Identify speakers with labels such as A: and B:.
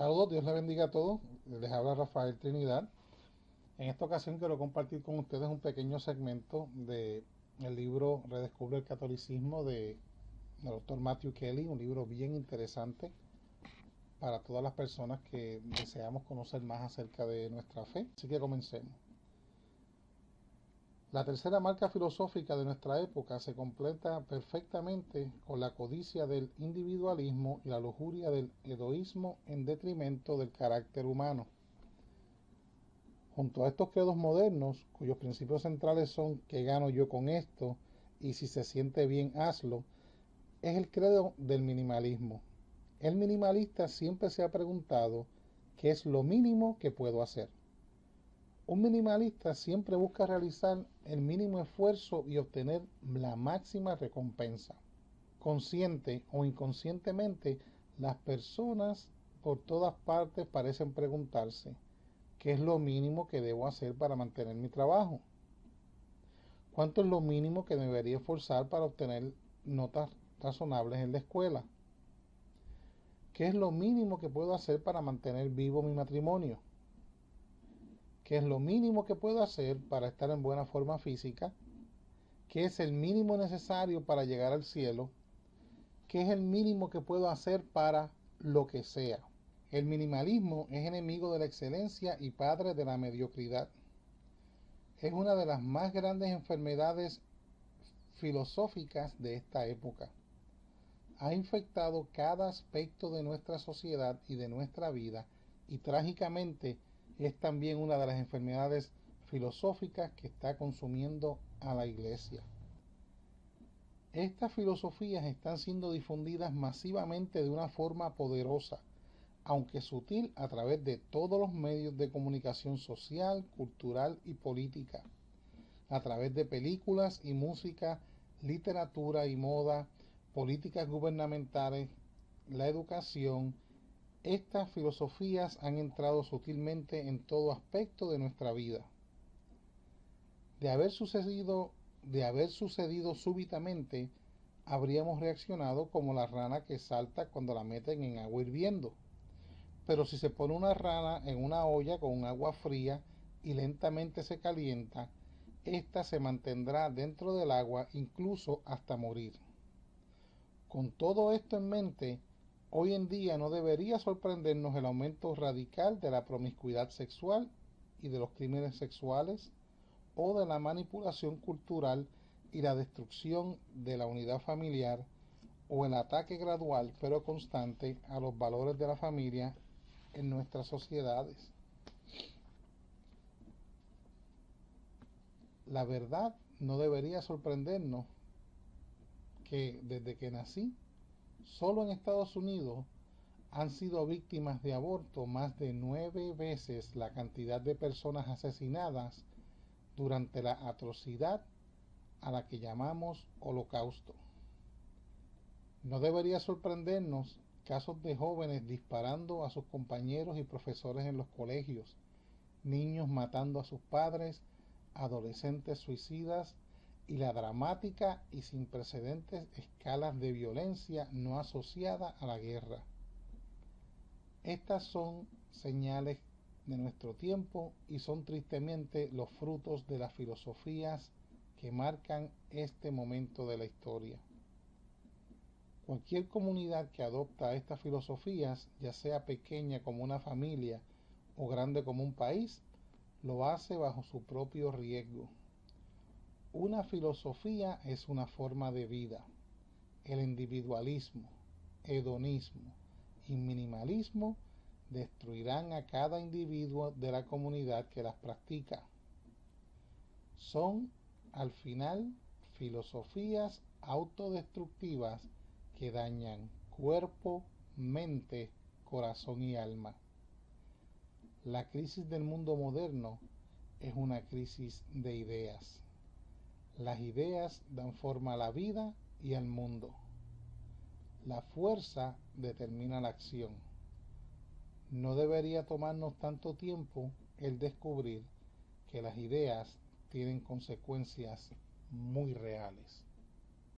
A: Saludos, Dios les bendiga a todos. Les habla Rafael Trinidad. En esta ocasión quiero compartir con ustedes un pequeño segmento de libro Redescubre el Catolicismo de el doctor Matthew Kelly, un libro bien interesante para todas las personas que deseamos conocer más acerca de nuestra fe. Así que comencemos. La tercera marca filosófica de nuestra época se completa perfectamente con la codicia del individualismo y la lujuria del egoísmo en detrimento del carácter humano. Junto a estos credos modernos, cuyos principios centrales son ¿qué gano yo con esto? y si se siente bien, hazlo, es el credo del minimalismo. El minimalista siempre se ha preguntado ¿qué es lo mínimo que puedo hacer? Un minimalista siempre busca realizar el mínimo esfuerzo y obtener la máxima recompensa. Consciente o inconscientemente, las personas por todas partes parecen preguntarse, ¿qué es lo mínimo que debo hacer para mantener mi trabajo? ¿Cuánto es lo mínimo que debería esforzar para obtener notas razonables en la escuela? ¿Qué es lo mínimo que puedo hacer para mantener vivo mi matrimonio? ¿Qué es lo mínimo que puedo hacer para estar en buena forma física, ¿Qué es el mínimo necesario para llegar al cielo, ¿Qué es el mínimo que puedo hacer para lo que sea. El minimalismo es enemigo de la excelencia y padre de la mediocridad. Es una de las más grandes enfermedades filosóficas de esta época. Ha infectado cada aspecto de nuestra sociedad y de nuestra vida y trágicamente es también una de las enfermedades filosóficas que está consumiendo a la iglesia. Estas filosofías están siendo difundidas masivamente de una forma poderosa, aunque sutil, a través de todos los medios de comunicación social, cultural y política, a través de películas y música, literatura y moda, políticas gubernamentales, la educación, estas filosofías han entrado sutilmente en todo aspecto de nuestra vida. De haber sucedido, de haber sucedido súbitamente, habríamos reaccionado como la rana que salta cuando la meten en agua hirviendo. Pero si se pone una rana en una olla con agua fría y lentamente se calienta, ésta se mantendrá dentro del agua incluso hasta morir. Con todo esto en mente, Hoy en día no debería sorprendernos el aumento radical de la promiscuidad sexual y de los crímenes sexuales o de la manipulación cultural y la destrucción de la unidad familiar o el ataque gradual pero constante a los valores de la familia en nuestras sociedades. La verdad no debería sorprendernos que desde que nací Solo en Estados Unidos han sido víctimas de aborto más de nueve veces la cantidad de personas asesinadas durante la atrocidad a la que llamamos holocausto. No debería sorprendernos casos de jóvenes disparando a sus compañeros y profesores en los colegios, niños matando a sus padres, adolescentes suicidas y la dramática y sin precedentes escalas de violencia no asociada a la guerra. Estas son señales de nuestro tiempo y son tristemente los frutos de las filosofías que marcan este momento de la historia. Cualquier comunidad que adopta estas filosofías, ya sea pequeña como una familia o grande como un país, lo hace bajo su propio riesgo. Una filosofía es una forma de vida. El individualismo, hedonismo y minimalismo destruirán a cada individuo de la comunidad que las practica. Son, al final, filosofías autodestructivas que dañan cuerpo, mente, corazón y alma. La crisis del mundo moderno es una crisis de ideas. Las ideas dan forma a la vida y al mundo. La fuerza determina la acción. No debería tomarnos tanto tiempo el descubrir que las ideas tienen consecuencias muy reales.